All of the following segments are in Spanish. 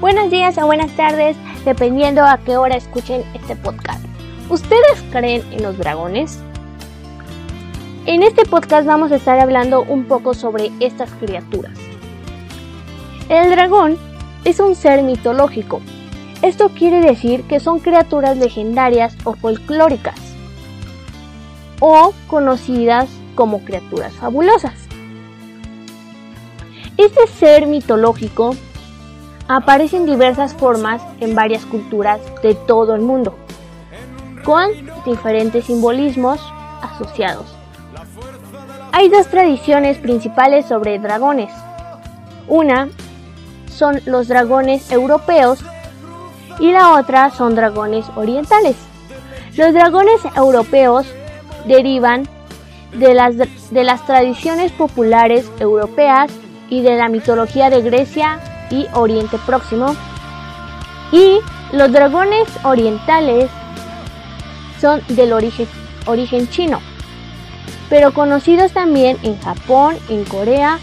buenos días o buenas tardes, dependiendo a qué hora escuchen este podcast. ¿Ustedes creen en los dragones? En este podcast vamos a estar hablando un poco sobre estas criaturas. El dragón es un ser mitológico. Esto quiere decir que son criaturas legendarias o folclóricas, o conocidas como criaturas fabulosas. Este ser mitológico aparece en diversas formas en varias culturas de todo el mundo, con diferentes simbolismos asociados. Hay dos tradiciones principales sobre dragones. Una son los dragones europeos y la otra son dragones orientales. Los dragones europeos derivan de las, de las tradiciones populares europeas y de la mitología de Grecia y Oriente Próximo. Y los dragones orientales son del origen, origen chino, pero conocidos también en Japón, en Corea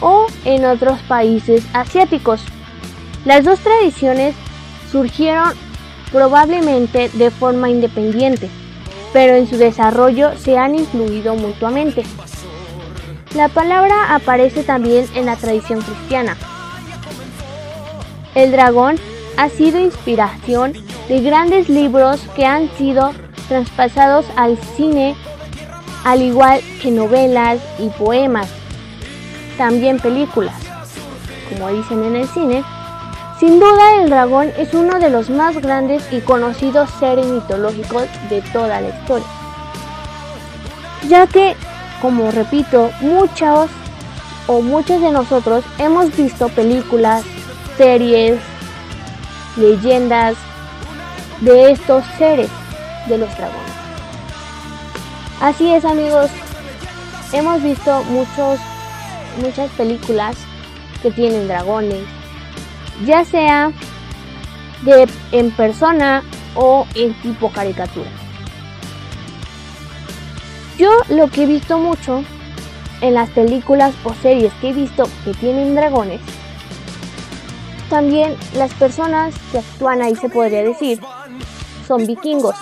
o en otros países asiáticos. Las dos tradiciones surgieron probablemente de forma independiente, pero en su desarrollo se han influido mutuamente. La palabra aparece también en la tradición cristiana, el dragón ha sido inspiración de grandes libros que han sido traspasados al cine, al igual que novelas y poemas, también películas, como dicen en el cine. Sin duda el dragón es uno de los más grandes y conocidos seres mitológicos de toda la historia, ya que, como repito, muchos o muchos de nosotros hemos visto películas, series, leyendas de estos seres de los dragones. Así es amigos, hemos visto muchos, muchas películas que tienen dragones, ya sea de, en persona o en tipo caricatura. Yo lo que he visto mucho en las películas o series que he visto que tienen dragones también las personas que actúan ahí, se podría decir, son vikingos.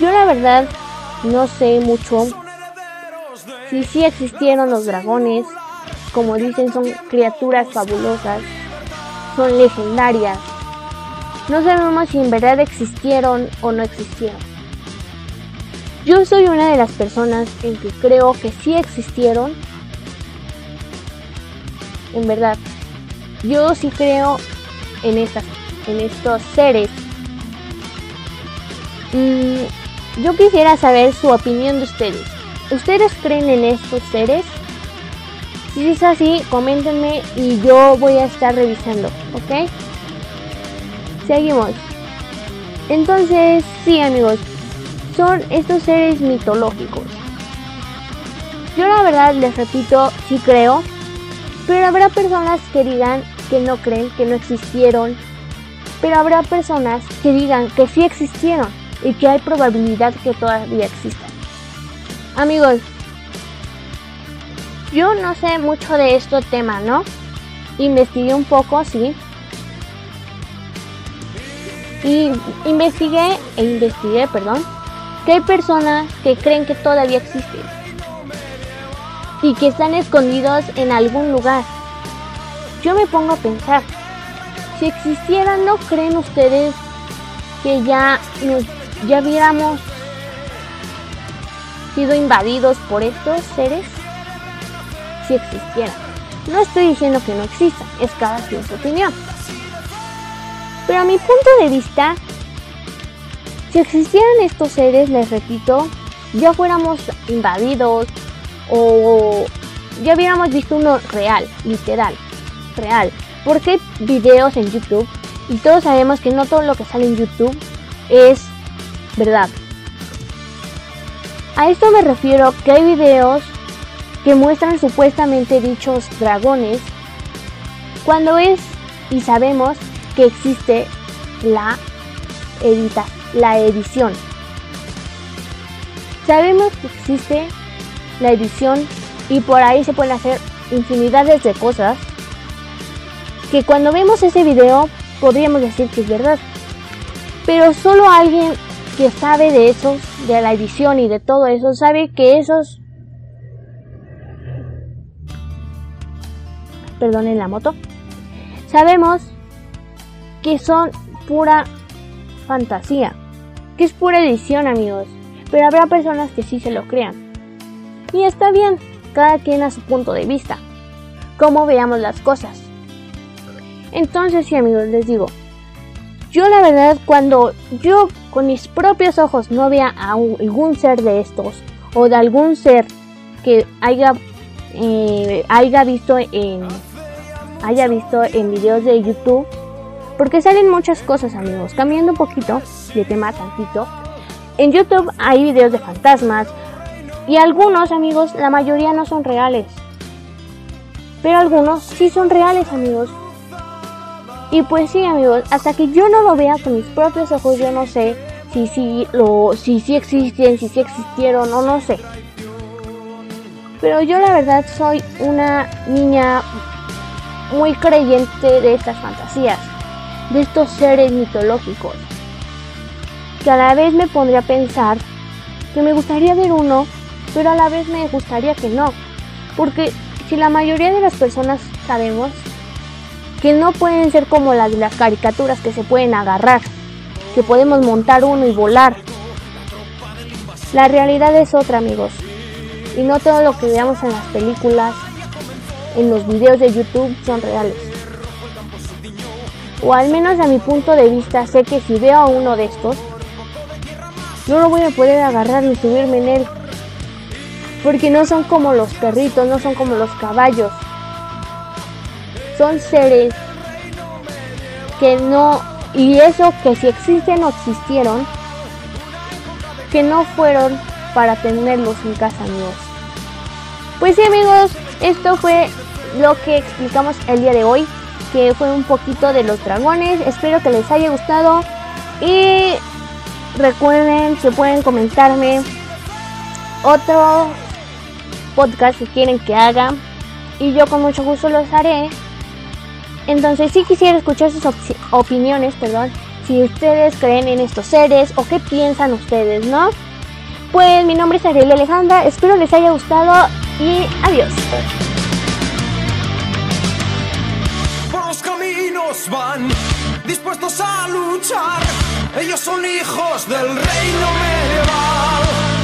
Yo la verdad no sé mucho si sí existieron los dragones, como dicen son criaturas fabulosas, son legendarias. No sabemos si en verdad existieron o no existieron. Yo soy una de las personas en que creo que sí existieron en verdad. Yo sí creo en estas, en estos seres. Mm, yo quisiera saber su opinión de ustedes. ¿Ustedes creen en estos seres? Si es así, coméntenme y yo voy a estar revisando, ¿ok? Seguimos. Entonces, sí amigos, son estos seres mitológicos. Yo la verdad les repito, sí creo, pero habrá personas que digan que no creen, que no existieron. Pero habrá personas que digan que sí existieron y que hay probabilidad que todavía existan. Amigos, yo no sé mucho de este tema, ¿no? Investigué un poco, sí. Y investigué e investigué, perdón, que hay personas que creen que todavía existen y que están escondidos en algún lugar. Yo me pongo a pensar, si existieran, ¿no creen ustedes que ya nos, ya hubiéramos sido invadidos por estos seres? Si existieran. No estoy diciendo que no existan, es cada quien su opinión. Pero a mi punto de vista, si existieran estos seres, les repito, ya fuéramos invadidos, o ya hubiéramos visto uno real, literal, real. Porque hay videos en YouTube y todos sabemos que no todo lo que sale en YouTube es verdad. A esto me refiero que hay videos que muestran supuestamente dichos dragones cuando es y sabemos que existe la, edita, la edición. Sabemos que existe la edición y por ahí se pueden hacer infinidades de cosas que cuando vemos ese video podríamos decir que es verdad. Pero solo alguien que sabe de eso, de la edición y de todo eso, sabe que esos... Perdonen la moto. Sabemos que son pura fantasía, que es pura edición amigos, pero habrá personas que sí se lo crean. Y está bien, cada quien a su punto de vista, cómo veamos las cosas. Entonces sí amigos, les digo, yo la verdad cuando yo con mis propios ojos no vea a algún ser de estos o de algún ser que haya, eh, haya visto en haya visto en videos de YouTube porque salen muchas cosas amigos cambiando un poquito de tema tantito en YouTube hay videos de fantasmas y algunos amigos la mayoría no son reales pero algunos sí son reales amigos y pues sí, amigos, hasta que yo no lo vea con mis propios ojos, yo no sé si sí lo, si sí existen, si sí existieron o no sé. Pero yo la verdad soy una niña muy creyente de estas fantasías, de estos seres mitológicos, que a la vez me pondría a pensar que me gustaría ver uno, pero a la vez me gustaría que no, porque si la mayoría de las personas sabemos que no pueden ser como las de las caricaturas que se pueden agarrar, que podemos montar uno y volar. La realidad es otra, amigos. Y no todo lo que veamos en las películas, en los videos de YouTube son reales. O al menos a mi punto de vista sé que si veo a uno de estos, no lo voy a poder agarrar ni subirme en él. Porque no son como los perritos, no son como los caballos son seres que no, y eso que si existen o existieron, que no fueron para tenerlos en casa, amigos. Pues sí, amigos, esto fue lo que explicamos el día de hoy, que fue un poquito de los dragones. Espero que les haya gustado y recuerden que pueden comentarme otro podcast que quieren que haga y yo con mucho gusto los haré entonces sí quisiera escuchar sus opiniones, perdón, si ustedes creen en estos seres o qué piensan ustedes, ¿no? Pues mi nombre es Ariel Alejandra, espero les haya gustado y adiós. Por los caminos van, dispuestos a luchar, ellos son hijos del reino medieval.